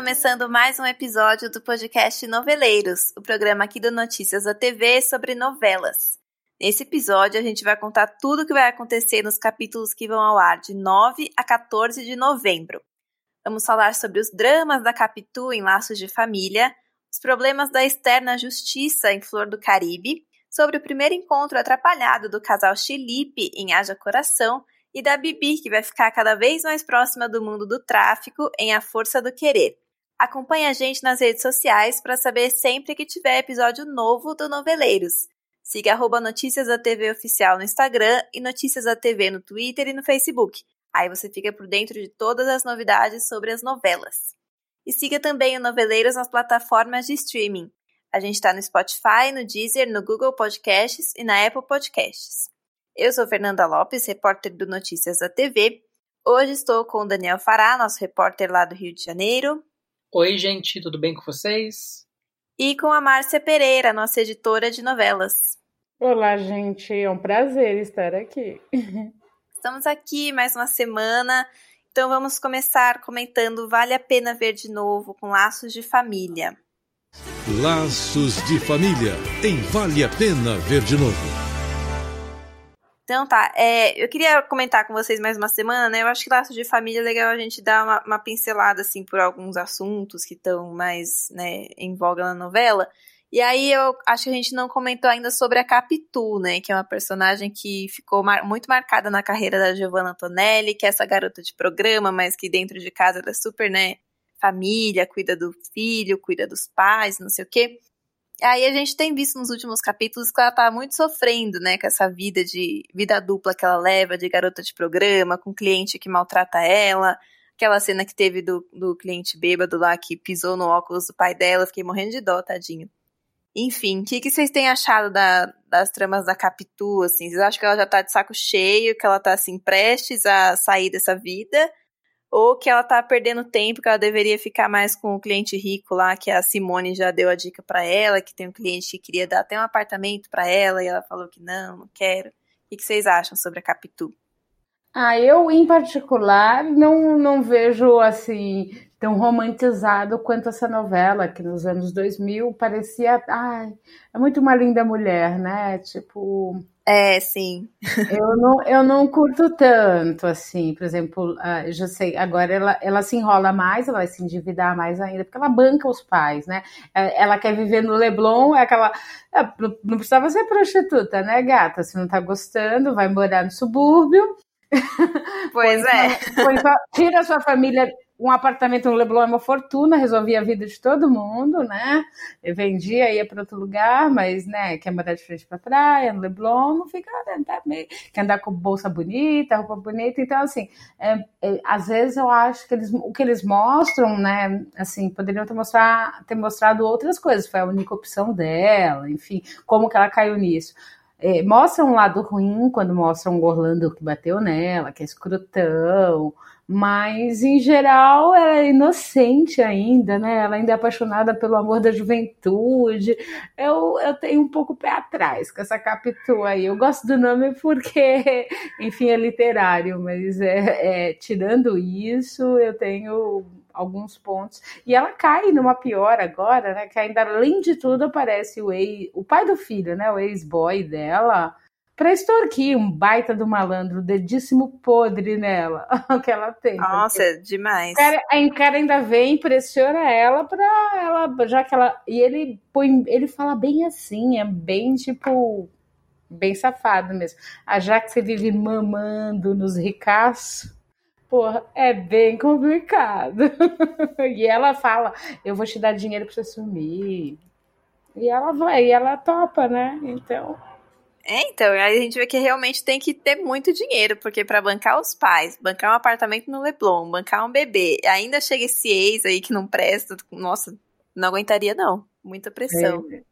começando mais um episódio do podcast Noveleiros, o programa aqui do Notícias da TV sobre novelas. Nesse episódio, a gente vai contar tudo o que vai acontecer nos capítulos que vão ao ar de 9 a 14 de novembro. Vamos falar sobre os dramas da Capitu em Laços de Família, os problemas da Esther na Justiça em Flor do Caribe, sobre o primeiro encontro atrapalhado do casal Chilipe em Haja Coração e da Bibi, que vai ficar cada vez mais próxima do mundo do tráfico em A Força do Querer. Acompanhe a gente nas redes sociais para saber sempre que tiver episódio novo do Noveleiros. Siga arroba Notícias da TV Oficial no Instagram e Notícias da TV no Twitter e no Facebook. Aí você fica por dentro de todas as novidades sobre as novelas. E siga também o Noveleiros nas plataformas de streaming. A gente está no Spotify, no Deezer, no Google Podcasts e na Apple Podcasts. Eu sou Fernanda Lopes, repórter do Notícias da TV. Hoje estou com o Daniel Fará, nosso repórter lá do Rio de Janeiro. Oi, gente, tudo bem com vocês? E com a Márcia Pereira, nossa editora de novelas. Olá, gente, é um prazer estar aqui. Estamos aqui mais uma semana, então vamos começar comentando Vale a Pena Ver de Novo com Laços de Família. Laços de Família, em Vale a Pena Ver de Novo. Então tá, é, eu queria comentar com vocês mais uma semana, né? Eu acho que laços de família é legal a gente dar uma, uma pincelada, assim, por alguns assuntos que estão mais, né, em voga na novela. E aí eu acho que a gente não comentou ainda sobre a Capitu, né? Que é uma personagem que ficou mar muito marcada na carreira da Giovanna Antonelli, que é essa garota de programa, mas que dentro de casa ela é super, né? Família, cuida do filho, cuida dos pais, não sei o quê. Aí a gente tem visto nos últimos capítulos que ela tá muito sofrendo, né, com essa vida de vida dupla que ela leva, de garota de programa, com cliente que maltrata ela. Aquela cena que teve do, do cliente bêbado lá que pisou no óculos do pai dela, fiquei morrendo de dó, tadinho. Enfim, o que, que vocês têm achado da, das tramas da Capitu, assim? Vocês acham que ela já tá de saco cheio, que ela tá, assim, prestes a sair dessa vida? Ou que ela tá perdendo tempo, que ela deveria ficar mais com o cliente rico lá, que a Simone já deu a dica para ela, que tem um cliente que queria dar até um apartamento para ela e ela falou que não, não quero. O que vocês acham sobre a Capitu? Ah, eu em particular não, não vejo assim tão romantizado quanto essa novela que nos anos 2000 parecia, ai, é muito uma linda mulher, né? Tipo, é, sim. eu, não, eu não curto tanto, assim, por exemplo, uh, já sei, agora ela, ela se enrola mais, ela vai se endividar mais ainda, porque ela banca os pais, né? É, ela quer viver no Leblon, é aquela. É, não precisava ser prostituta, né, gata? Se não tá gostando, vai morar no subúrbio. Pois é. tira a sua família um apartamento no Leblon é uma fortuna, resolvia a vida de todo mundo, né? Eu vendia, ia para outro lugar, mas, né, quer mandar de frente para praia, no Leblon, não fica, né, tá meio, quer andar com bolsa bonita, roupa bonita, então, assim, é, é, às vezes eu acho que eles, o que eles mostram, né, assim, poderiam ter, mostrar, ter mostrado outras coisas, foi a única opção dela, enfim, como que ela caiu nisso. É, mostra um lado ruim quando mostra um Orlando que bateu nela, que é escrotão, mas em geral ela é inocente ainda, né? Ela ainda é apaixonada pelo amor da juventude. Eu, eu tenho um pouco pé atrás com essa Capitu aí. Eu gosto do nome porque, enfim, é literário, mas é, é tirando isso, eu tenho alguns pontos. E ela cai numa pior agora, né? Que ainda além de tudo aparece o, ex, o pai do filho, né? O ex-boy dela para extorquir um baita do malandro, dedíssimo podre nela, que ela tem. Nossa, porque... demais. O cara, o cara ainda vem, pressiona ela para ela, já que ela. E ele põe. Ele fala bem assim, é bem tipo. Bem safado mesmo. A Jax vive mamando nos ricaços. Porra, é bem complicado. e ela fala: Eu vou te dar dinheiro pra você sumir. E ela vai, e ela topa, né? Então. É, então, aí a gente vê que realmente tem que ter muito dinheiro, porque para bancar os pais, bancar um apartamento no Leblon, bancar um bebê, ainda chega esse ex aí que não presta, nossa, não aguentaria não, muita pressão. É,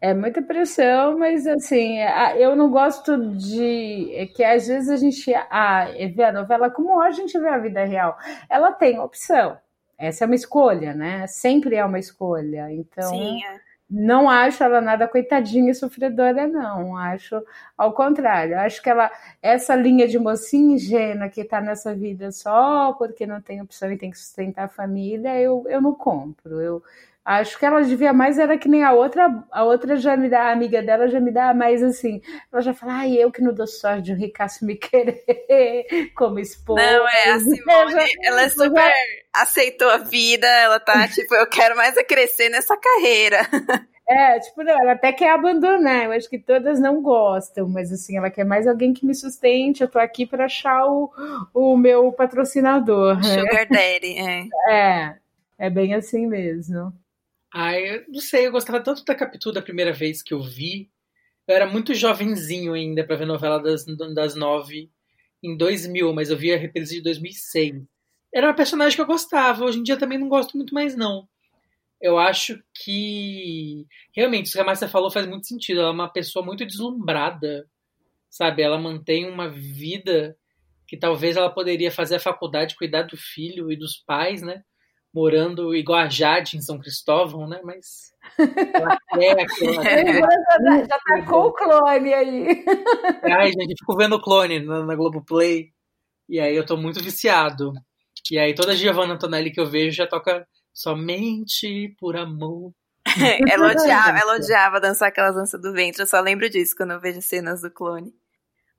é muita pressão, mas assim, eu não gosto de é que às vezes a gente ah, vê a novela como a gente vê a vida real. Ela tem opção. Essa é uma escolha, né? Sempre é uma escolha. Então, Sim, é não acho ela nada coitadinha e sofredora, não. Acho ao contrário. Acho que ela, essa linha de mocinha ingênua que tá nessa vida só porque não tem opção e tem que sustentar a família, eu, eu não compro. Eu acho que ela devia mais era que nem a outra, a outra já me dá, a amiga dela já me dá mais assim. Ela já fala, ai, eu que não dou sorte de um ricaço me querer como esposa. Não, é a Simone, já, ela é super. Já aceitou a vida, ela tá tipo, eu quero mais é crescer nessa carreira. É, tipo, não, ela até quer abandonar. Eu acho que todas não gostam, mas assim, ela quer mais alguém que me sustente. Eu tô aqui para achar o, o meu patrocinador. Sugar Daddy, é. É, é bem assim mesmo. Ai, não sei, eu gostava tanto da Capitu da primeira vez que eu vi. Eu era muito jovenzinho ainda para ver novela das, das nove em 2000, mas eu vi a reprise de 2006 era uma personagem que eu gostava. Hoje em dia também não gosto muito mais, não. Eu acho que realmente isso que a Márcia falou faz muito sentido. Ela é uma pessoa muito deslumbrada, sabe? Ela mantém uma vida que talvez ela poderia fazer a faculdade, cuidar do filho e dos pais, né? Morando igual a Jade em São Cristóvão, né? Mas ela quer aquela. já, já tá com o clone aí. Ai, gente, eu fico vendo o clone na, na Globoplay. E aí eu tô muito viciado. E aí toda Giovanna Antonelli que eu vejo já toca somente por amor. ela, odiava, ela odiava dançar aquelas danças do ventre, eu só lembro disso quando eu vejo cenas do clone.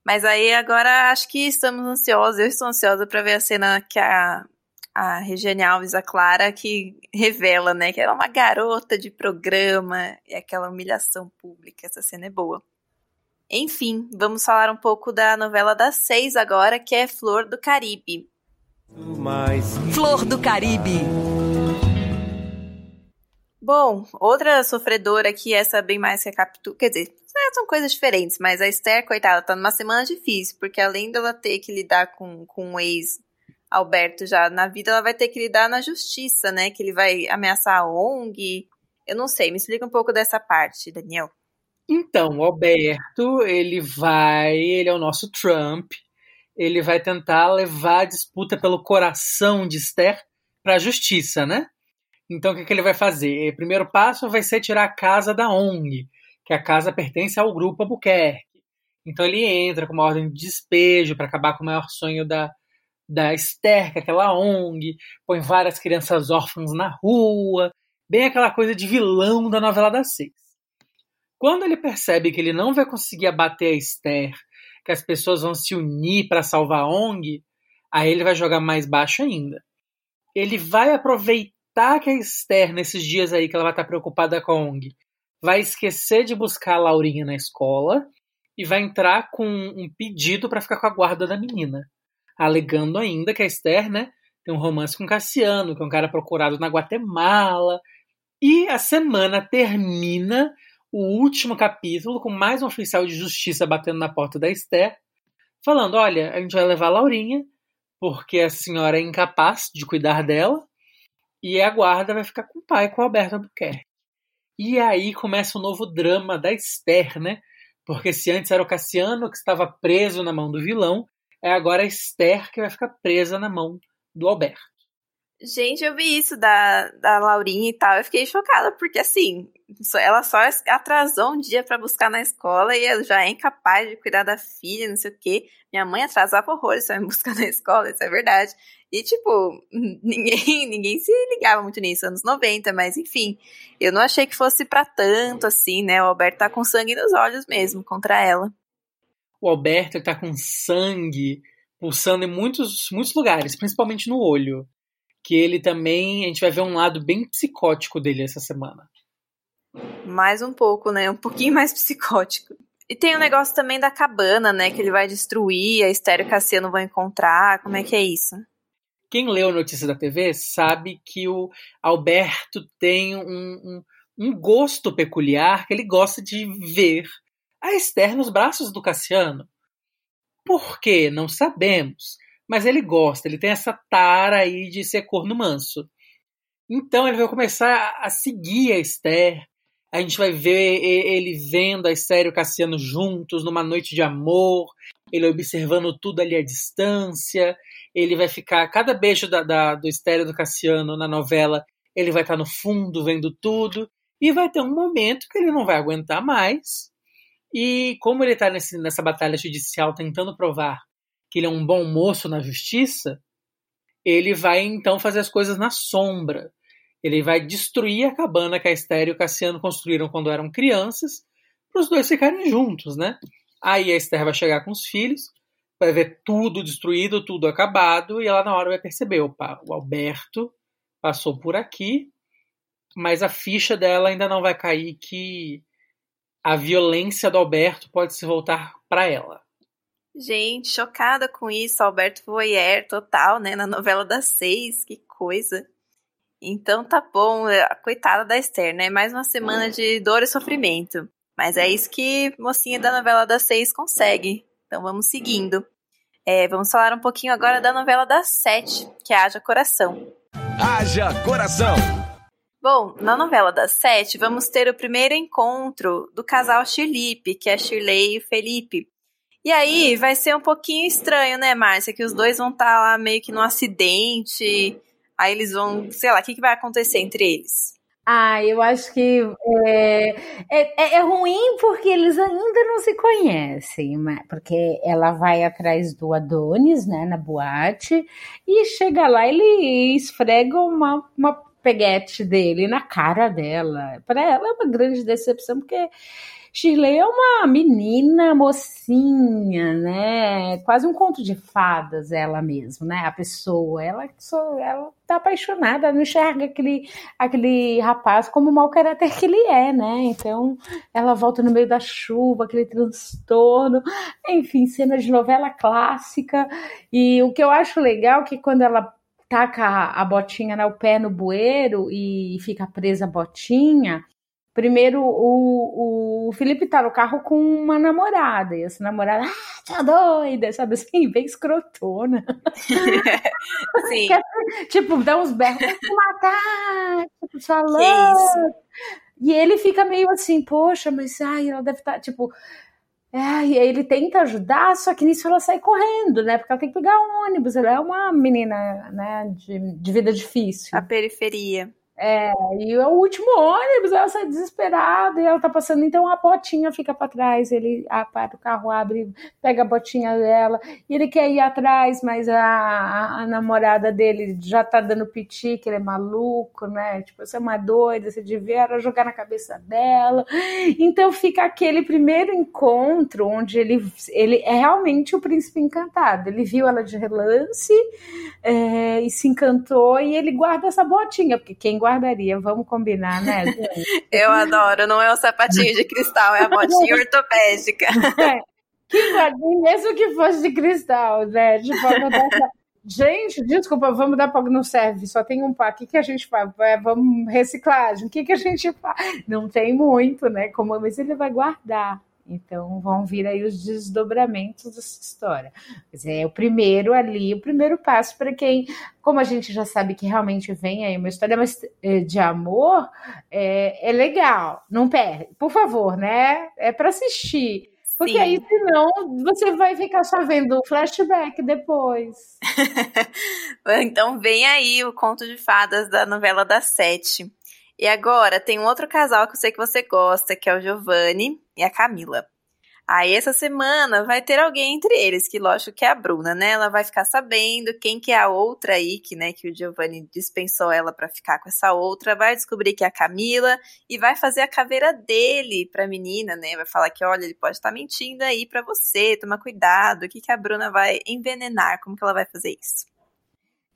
Mas aí agora acho que estamos ansiosos, eu estou ansiosa para ver a cena que a, a Regiane Alves, a Clara, que revela, né, que ela é uma garota de programa e aquela humilhação pública, essa cena é boa. Enfim, vamos falar um pouco da novela das seis agora, que é Flor do Caribe. Flor do Caribe. Bom, outra sofredora aqui, essa bem mais que a Capitu. Quer dizer, é, são coisas diferentes, mas a Esther, coitada, tá numa semana difícil, porque além dela ter que lidar com, com o ex Alberto já na vida, ela vai ter que lidar na justiça, né? Que ele vai ameaçar a ONG. Eu não sei, me explica um pouco dessa parte, Daniel. Então, o Alberto, ele vai, ele é o nosso Trump, ele vai tentar levar a disputa pelo coração de Esther para a justiça, né? Então, o que, que ele vai fazer? O primeiro passo vai ser tirar a casa da ONG, que a casa pertence ao grupo Albuquerque. Então, ele entra com uma ordem de despejo para acabar com o maior sonho da, da Esther, que é aquela ONG, põe várias crianças órfãs na rua, bem aquela coisa de vilão da novela das seis. Quando ele percebe que ele não vai conseguir abater a Esther que as pessoas vão se unir para salvar a ONG, aí ele vai jogar mais baixo ainda. Ele vai aproveitar que a Esther, nesses dias aí que ela vai estar preocupada com a ONG, vai esquecer de buscar a Laurinha na escola e vai entrar com um pedido para ficar com a guarda da menina, alegando ainda que a Esther, né, tem um romance com Cassiano, que é um cara procurado na Guatemala. E a semana termina o último capítulo com mais um oficial de justiça batendo na porta da Esther, falando: olha, a gente vai levar a Laurinha, porque a senhora é incapaz de cuidar dela, e a guarda vai ficar com o pai, com o Alberto Albuquerque. E aí começa o novo drama da Esther, né? Porque se antes era o Cassiano que estava preso na mão do vilão, é agora a Esther que vai ficar presa na mão do Alberto. Gente, eu vi isso da, da Laurinha e tal. Eu fiquei chocada, porque assim, ela só atrasou um dia para buscar na escola e já é incapaz de cuidar da filha, não sei o quê. Minha mãe atrasava horrores pra me buscar na escola, isso é verdade. E, tipo, ninguém, ninguém se ligava muito nisso, anos 90, mas enfim. Eu não achei que fosse para tanto assim, né? O Alberto tá com sangue nos olhos mesmo contra ela. O Alberto tá com sangue pulsando em muitos, muitos lugares, principalmente no olho que ele também, a gente vai ver um lado bem psicótico dele essa semana. Mais um pouco, né? Um pouquinho mais psicótico. E tem o negócio também da cabana, né? Que ele vai destruir, a Estéreo Cassiano vão encontrar. Como é que é isso? Quem leu Notícias da TV sabe que o Alberto tem um, um, um gosto peculiar, que ele gosta de ver a Esther nos braços do Cassiano. Por quê? Não sabemos. Mas ele gosta, ele tem essa tara aí de ser corno manso. Então ele vai começar a seguir a Esther. A gente vai ver ele vendo a Esther e o Cassiano juntos numa noite de amor, ele observando tudo ali à distância. Ele vai ficar, cada beijo da, da, do Esther e do Cassiano na novela, ele vai estar no fundo vendo tudo. E vai ter um momento que ele não vai aguentar mais. E como ele está nessa batalha judicial tentando provar que ele é um bom moço na justiça, ele vai então fazer as coisas na sombra. Ele vai destruir a cabana que a Esther e o Cassiano construíram quando eram crianças, para os dois ficarem juntos, né? Aí a Esther vai chegar com os filhos, vai ver tudo destruído, tudo acabado, e ela na hora vai perceber: opa, o Alberto passou por aqui, mas a ficha dela ainda não vai cair que a violência do Alberto pode se voltar para ela. Gente, chocada com isso, Alberto Voyer total, né, na novela das seis, que coisa. Então tá bom, é, coitada da Esther, né? Mais uma semana de dor e sofrimento. Mas é isso que mocinha da novela das seis consegue. Então vamos seguindo. É, vamos falar um pouquinho agora da novela das sete, que é Haja Coração. Haja Coração! Bom, na novela das sete, vamos ter o primeiro encontro do casal Chilipe, que é Shirley e Felipe. E aí vai ser um pouquinho estranho, né, Márcia? Que os dois vão estar tá lá meio que num acidente Aí eles vão, sei lá, o que, que vai acontecer entre eles? Ah, eu acho que é, é, é, ruim porque eles ainda não se conhecem, porque ela vai atrás do Adonis, né, na boate, e chega lá ele esfrega uma, uma peguete dele na cara dela. Para ela é uma grande decepção, porque Shirley é uma menina mocinha, né? Quase um conto de fadas, ela mesmo, né? A pessoa, ela só, ela tá apaixonada, não enxerga aquele, aquele rapaz como o mau caráter que ele é, né? Então, ela volta no meio da chuva, aquele transtorno, enfim, cena de novela clássica. E o que eu acho legal é que quando ela taca a botinha no pé no bueiro e fica presa a botinha, Primeiro, o, o Felipe tá no carro com uma namorada, e essa namorada, ah, tá doida, sabe assim, bem escrotona. Sim. tipo, dá uns berros, vou matar, tipo, falando. E ele fica meio assim, poxa, mas ai, ela deve estar, tá, tipo. É, e aí ele tenta ajudar, só que nisso ela sai correndo, né? Porque ela tem que pegar um ônibus, ela é uma menina, né, de, de vida difícil. A periferia. É, e é o último ônibus, ela sai desesperada e ela tá passando, então a botinha fica para trás, ele para o carro abre, pega a botinha dela, e ele quer ir atrás, mas a, a, a, namorada dele já tá dando piti, que ele é maluco, né? Tipo, você é uma doida, você devia jogar na cabeça dela. Então fica aquele primeiro encontro onde ele, ele é realmente o príncipe encantado. Ele viu ela de relance é, e se encantou, e ele guarda essa botinha, porque quem guarda guardaria, vamos combinar, né? eu adoro, não é o sapatinho de cristal, é a botinha ortopédica. É. Que guardaria, mesmo que fosse de cristal, né? Tipo, Gente, desculpa, vamos dar para não serve, só tem um par. O que, que a gente faz? É, vamos reciclagem. O que, que a gente faz? Não tem muito, né? Como, mas ele vai guardar. Então vão vir aí os desdobramentos dessa história. Mas é o primeiro ali, o primeiro passo para quem, como a gente já sabe que realmente vem aí uma história eh, de amor, é, é legal, não perde, por favor, né? É para assistir. Porque Sim. aí, senão, você vai ficar só vendo o flashback depois. então vem aí o conto de fadas da novela das sete. E agora tem um outro casal que eu sei que você gosta, que é o Giovanni e a Camila. Aí essa semana vai ter alguém entre eles, que lógico que é a Bruna, né? Ela vai ficar sabendo quem que é a outra aí, que, né, que o Giovanni dispensou ela para ficar com essa outra, vai descobrir que é a Camila e vai fazer a caveira dele pra menina, né? Vai falar que, olha, ele pode estar tá mentindo aí para você, toma cuidado, o que que a Bruna vai envenenar, como que ela vai fazer isso?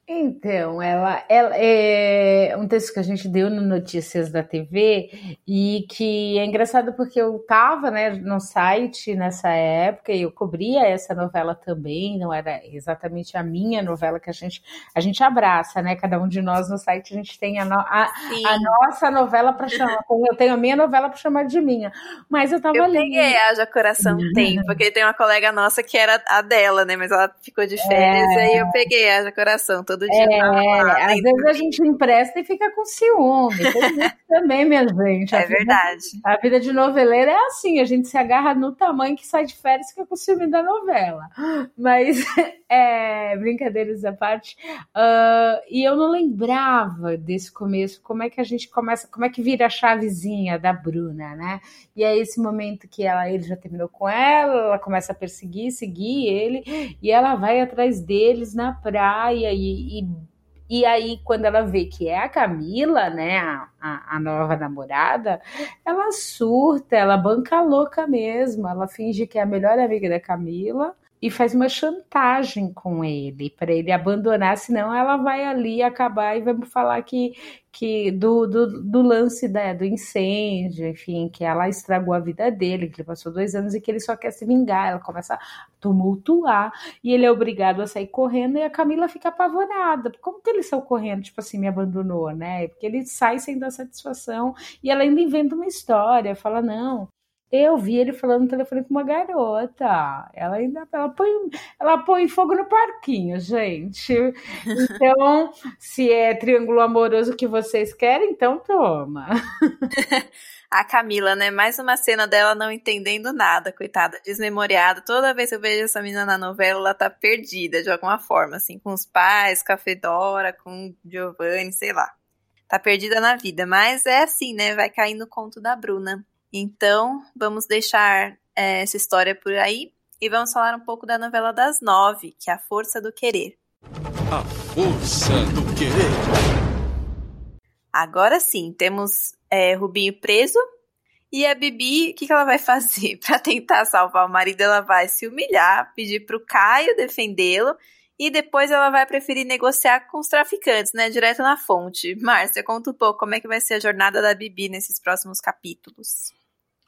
Então, ela, ela é um texto que a gente deu no Notícias da TV e que é engraçado porque eu estava né, no site nessa época e eu cobria essa novela também, não era exatamente a minha novela que a gente, a gente abraça, né? Cada um de nós no site a gente tem a, no, a, a nossa novela para chamar, eu tenho a minha novela para chamar de minha, mas eu estava ali. Eu peguei a Já Coração Tem, porque tem uma colega nossa que era a dela, né? Mas ela ficou de férias é... e aí eu peguei a Já Coração todo dia. É, lá, às vezes a gente empresta e fica com ciúme. também, minha gente. A é vida, verdade. A vida de noveleira é assim, a gente se agarra no tamanho que sai de férias e fica com ciúme da novela. Mas, é, brincadeiras à parte. Uh, e eu não lembrava desse começo, como é que a gente começa, como é que vira a chavezinha da Bruna, né? E é esse momento que ela, ele já terminou com ela, ela começa a perseguir, seguir ele, e ela vai atrás deles na praia e, e e aí, quando ela vê que é a Camila, né, a, a, nova namorada, ela surta, ela banca louca mesmo. Ela finge que é a melhor amiga da Camila e faz uma chantagem com ele para ele abandonar, senão ela vai ali acabar e vamos falar que, que do, do, do lance né, do incêndio, enfim, que ela estragou a vida dele, que ele passou dois anos e que ele só quer se vingar. Ela começa a tumultuar e ele é obrigado a sair correndo e a Camila fica apavorada. Como que ele saiu correndo, tipo assim, me abandonou, né? Porque ele sai sem dar satisfação e ela ainda inventa uma história, fala: não, eu vi ele falando no telefone com uma garota. Ela ainda ela põe, ela põe fogo no parquinho, gente. Então, se é triângulo amoroso que vocês querem, então toma. A Camila, né? Mais uma cena dela não entendendo nada, coitada, desmemoriada. Toda vez que eu vejo essa menina na novela, ela tá perdida de alguma forma, assim, com os pais, com a Fedora, com o Giovanni, sei lá. Tá perdida na vida, mas é assim, né? Vai cair no conto da Bruna. Então, vamos deixar é, essa história por aí e vamos falar um pouco da novela das nove, que é A Força do Querer. A Força do Querer. Agora sim, temos é, Rubinho preso e a Bibi, o que, que ela vai fazer? Para tentar salvar o marido, ela vai se humilhar, pedir para o Caio defendê-lo e depois ela vai preferir negociar com os traficantes, né? Direto na fonte. Márcia, conta um pouco como é que vai ser a jornada da Bibi nesses próximos capítulos.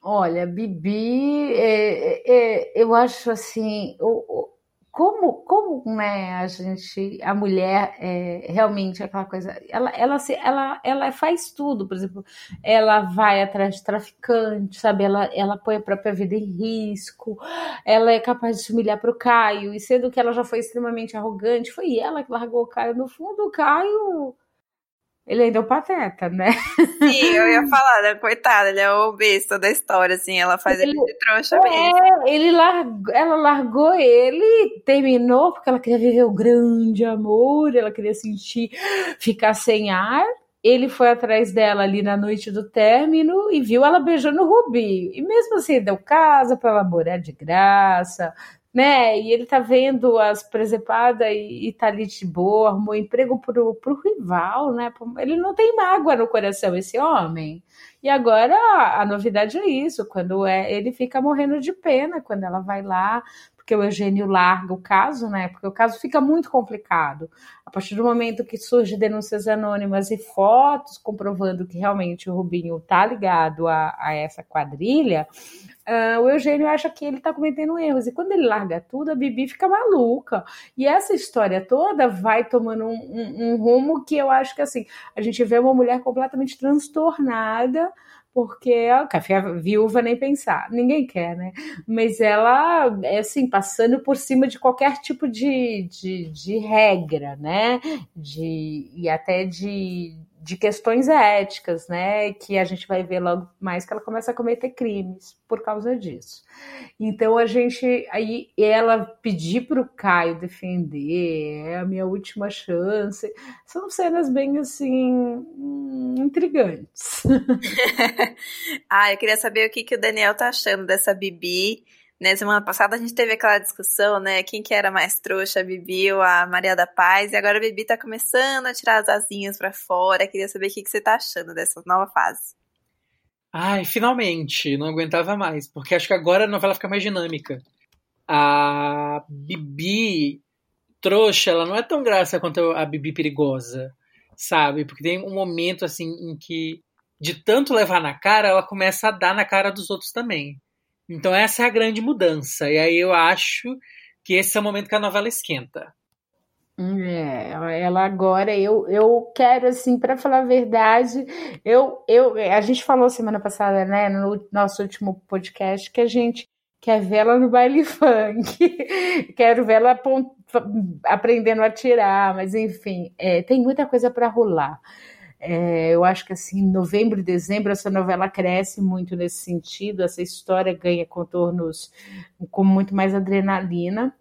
Olha, Bibi, é, é, eu acho assim, o, como, como né, a gente, a mulher é, realmente aquela coisa, ela, ela, se, ela, ela faz tudo, por exemplo, ela vai atrás de traficante, sabe, ela, ela põe a própria vida em risco, ela é capaz de se humilhar para o Caio, e sendo que ela já foi extremamente arrogante, foi ela que largou o Caio, no fundo o Caio ele ainda é o pateta, né? Sim, eu ia falar, né? Coitado, ele é o besta da história, assim, ela faz ele, ele de trouxa é, mesmo. Ele largou, ela largou ele, terminou, porque ela queria viver o grande amor, ela queria sentir, ficar sem ar. Ele foi atrás dela ali na noite do término e viu ela beijando o Rubinho. E mesmo assim, deu casa para ela morar de graça, né? E ele tá vendo as presepadas e, e tá ali de boa, arrumou emprego pro, pro rival, né? Ele não tem mágoa no coração, esse homem. E agora a, novidade é isso, quando é, ele fica morrendo de pena quando ela vai lá, porque o Eugênio larga o caso, né? Porque o caso fica muito complicado. A partir do momento que surgem denúncias anônimas e fotos comprovando que realmente o Rubinho tá ligado a, a essa quadrilha, Uh, o Eugênio acha que ele está cometendo erros. E quando ele larga tudo, a Bibi fica maluca. E essa história toda vai tomando um, um, um rumo que eu acho que assim, a gente vê uma mulher completamente transtornada porque a café viúva nem pensar, ninguém quer, né? Mas ela é assim, passando por cima de qualquer tipo de, de, de regra, né? De, e até de, de questões éticas, né? Que a gente vai ver logo mais que ela começa a cometer crimes por causa disso. Então a gente aí ela pedir para o Caio defender, é a minha última chance. São cenas bem assim hum, intrigantes. ah, eu queria saber o que, que o Daniel tá achando dessa Bibi né, semana passada a gente teve aquela discussão, né? Quem que era mais trouxa, a Bibi ou a Maria da Paz? E agora a Bibi tá começando a tirar as asinhas para fora. Queria saber o que, que você tá achando dessa nova fase. Ai, finalmente! Não aguentava mais, porque acho que agora a novela fica mais dinâmica. A Bibi trouxa, ela não é tão graça quanto a Bibi perigosa, sabe? Porque tem um momento assim em que de tanto levar na cara, ela começa a dar na cara dos outros também. Então essa é a grande mudança. E aí eu acho que esse é o momento que a novela esquenta. É, ela agora, eu, eu quero, assim, para falar a verdade, eu, eu, a gente falou semana passada, né, no nosso último podcast, que a gente quer ver ela no baile funk, quero ver ela aprendendo a tirar, mas enfim, é, tem muita coisa para rolar. É, eu acho que assim, em novembro e dezembro, essa novela cresce muito nesse sentido, essa história ganha contornos com muito mais adrenalina.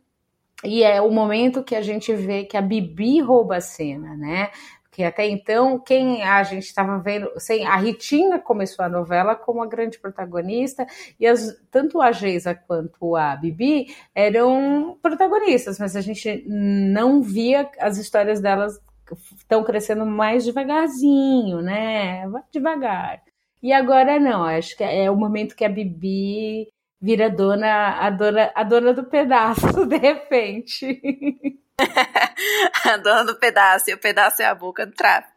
E é o momento que a gente vê que a Bibi rouba a cena, né? Porque até então, quem a gente estava vendo, sem a Ritinha começou a novela como a grande protagonista, e as, tanto a Geisa quanto a Bibi eram protagonistas, mas a gente não via as histórias delas estão crescendo mais devagarzinho, né? Vai devagar. E agora não, acho que é o momento que a Bibi vira dona, a dona, a dona do pedaço, de repente. a dona do pedaço, e o pedaço é a boca do tráfico.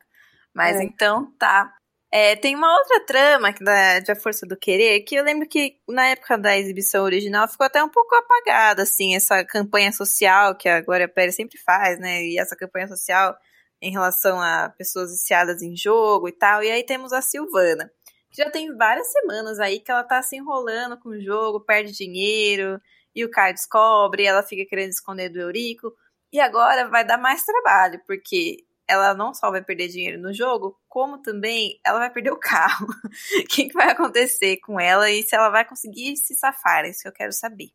Mas é. então tá. É, tem uma outra trama da, da Força do Querer que eu lembro que na época da exibição original ficou até um pouco apagada, assim, essa campanha social que a Glória Pérez sempre faz, né? E essa campanha social em relação a pessoas viciadas em jogo e tal. E aí temos a Silvana, que já tem várias semanas aí que ela tá se enrolando com o jogo, perde dinheiro, e o Caio descobre, ela fica querendo esconder do Eurico. E agora vai dar mais trabalho, porque ela não só vai perder dinheiro no jogo, como também ela vai perder o carro. o que, que, vai acontecer com ela e se ela vai conseguir se safar? É isso que eu quero saber.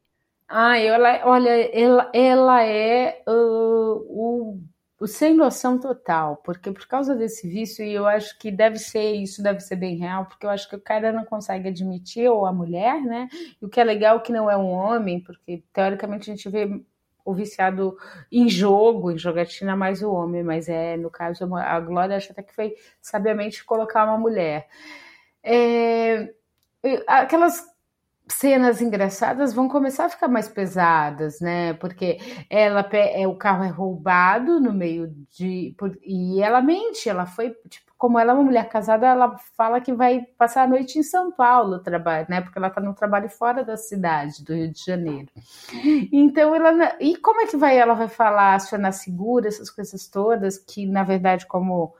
Ah, ela, olha, ela, ela é uh, o o sem noção total, porque por causa desse vício, e eu acho que deve ser, isso deve ser bem real, porque eu acho que o cara não consegue admitir, ou a mulher, né? E o que é legal que não é um homem, porque teoricamente a gente vê o viciado em jogo, em jogatina, mais o homem, mas é, no caso, a Glória acho até que foi sabiamente colocar uma mulher. É, aquelas cenas engraçadas vão começar a ficar mais pesadas, né? Porque ela é o carro é roubado no meio de e ela mente, ela foi tipo, como ela é uma mulher casada, ela fala que vai passar a noite em São Paulo, trabalho, né? Porque ela está no trabalho fora da cidade do Rio de Janeiro. Então ela e como é que vai ela vai falar acionar seguro essas coisas todas que na verdade como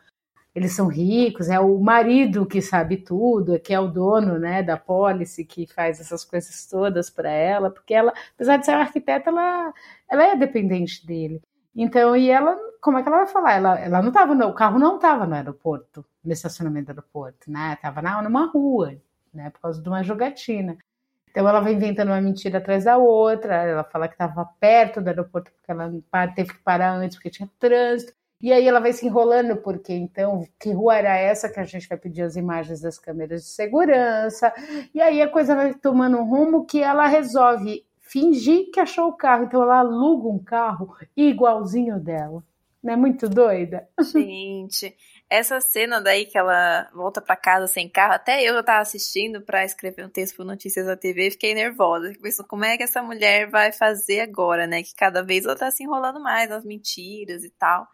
eles são ricos, é o marido que sabe tudo, que é o dono né, da policy, que faz essas coisas todas para ela, porque ela, apesar de ser arquiteta, ela, ela é dependente dele. Então, e ela, como é que ela vai falar? Ela, ela não estava, o carro não estava no aeroporto, no estacionamento do aeroporto, né? Estava numa rua, né? Por causa de uma jogatina. Então ela vai inventando uma mentira atrás da outra. Ela fala que estava perto do aeroporto porque ela teve que parar antes porque tinha trânsito. E aí ela vai se enrolando, porque então, que rua era essa que a gente vai pedir as imagens das câmeras de segurança? E aí a coisa vai tomando um rumo que ela resolve fingir que achou o carro. Então ela aluga um carro igualzinho dela. Não é muito doida? Gente, essa cena daí que ela volta para casa sem carro, até eu tava assistindo para escrever um texto pro Notícias da TV, fiquei nervosa. Pensando, como é que essa mulher vai fazer agora, né? Que cada vez ela tá se enrolando mais nas mentiras e tal.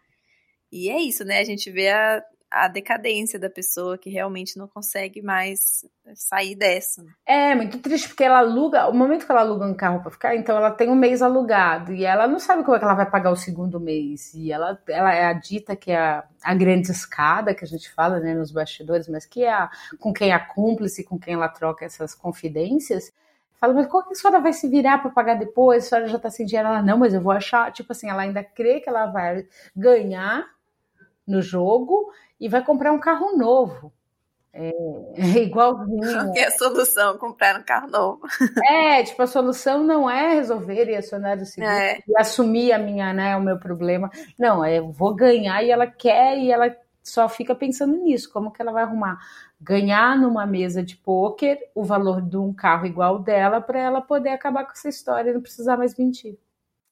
E é isso, né? A gente vê a, a decadência da pessoa que realmente não consegue mais sair dessa. É, muito triste, porque ela aluga, o momento que ela aluga um carro para ficar, então ela tem um mês alugado e ela não sabe como é que ela vai pagar o segundo mês. E ela, ela é a dita que é a, a grande escada, que a gente fala né, nos bastidores, mas que é a, com quem é cúmplice, com quem ela troca essas confidências. Fala, mas como que a senhora vai se virar para pagar depois? A senhora já está sem dinheiro? Ela, não, mas eu vou achar. Tipo assim, ela ainda crê que ela vai ganhar no jogo e vai comprar um carro novo. É, é igualzinho. Qual é a solução? Comprar um carro novo. É, tipo, a solução não é resolver e acionar o seguro é. e assumir a minha, né, o meu problema. Não, é eu vou ganhar e ela quer e ela só fica pensando nisso, como que ela vai arrumar ganhar numa mesa de pôquer o valor de um carro igual dela para ela poder acabar com essa história e não precisar mais mentir.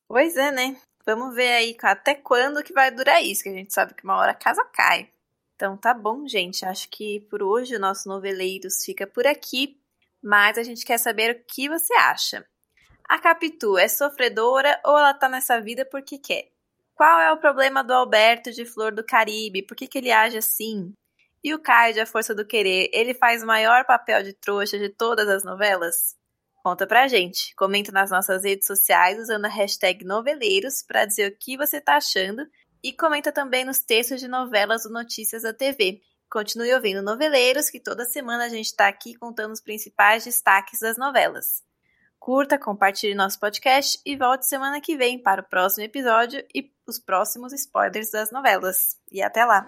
Pois é, né? Vamos ver aí até quando que vai durar isso, que a gente sabe que uma hora a casa cai. Então tá bom, gente. Acho que por hoje o nosso Noveleiros fica por aqui, mas a gente quer saber o que você acha. A Capitu é sofredora ou ela tá nessa vida porque quer? Qual é o problema do Alberto de Flor do Caribe? Por que, que ele age assim? E o Caio de A Força do Querer, ele faz o maior papel de trouxa de todas as novelas? Conta pra gente. Comenta nas nossas redes sociais usando a hashtag noveleiros para dizer o que você tá achando e comenta também nos textos de novelas do Notícias da TV. Continue ouvindo Noveleiros, que toda semana a gente está aqui contando os principais destaques das novelas. Curta, compartilhe nosso podcast e volte semana que vem para o próximo episódio e os próximos spoilers das novelas. E até lá!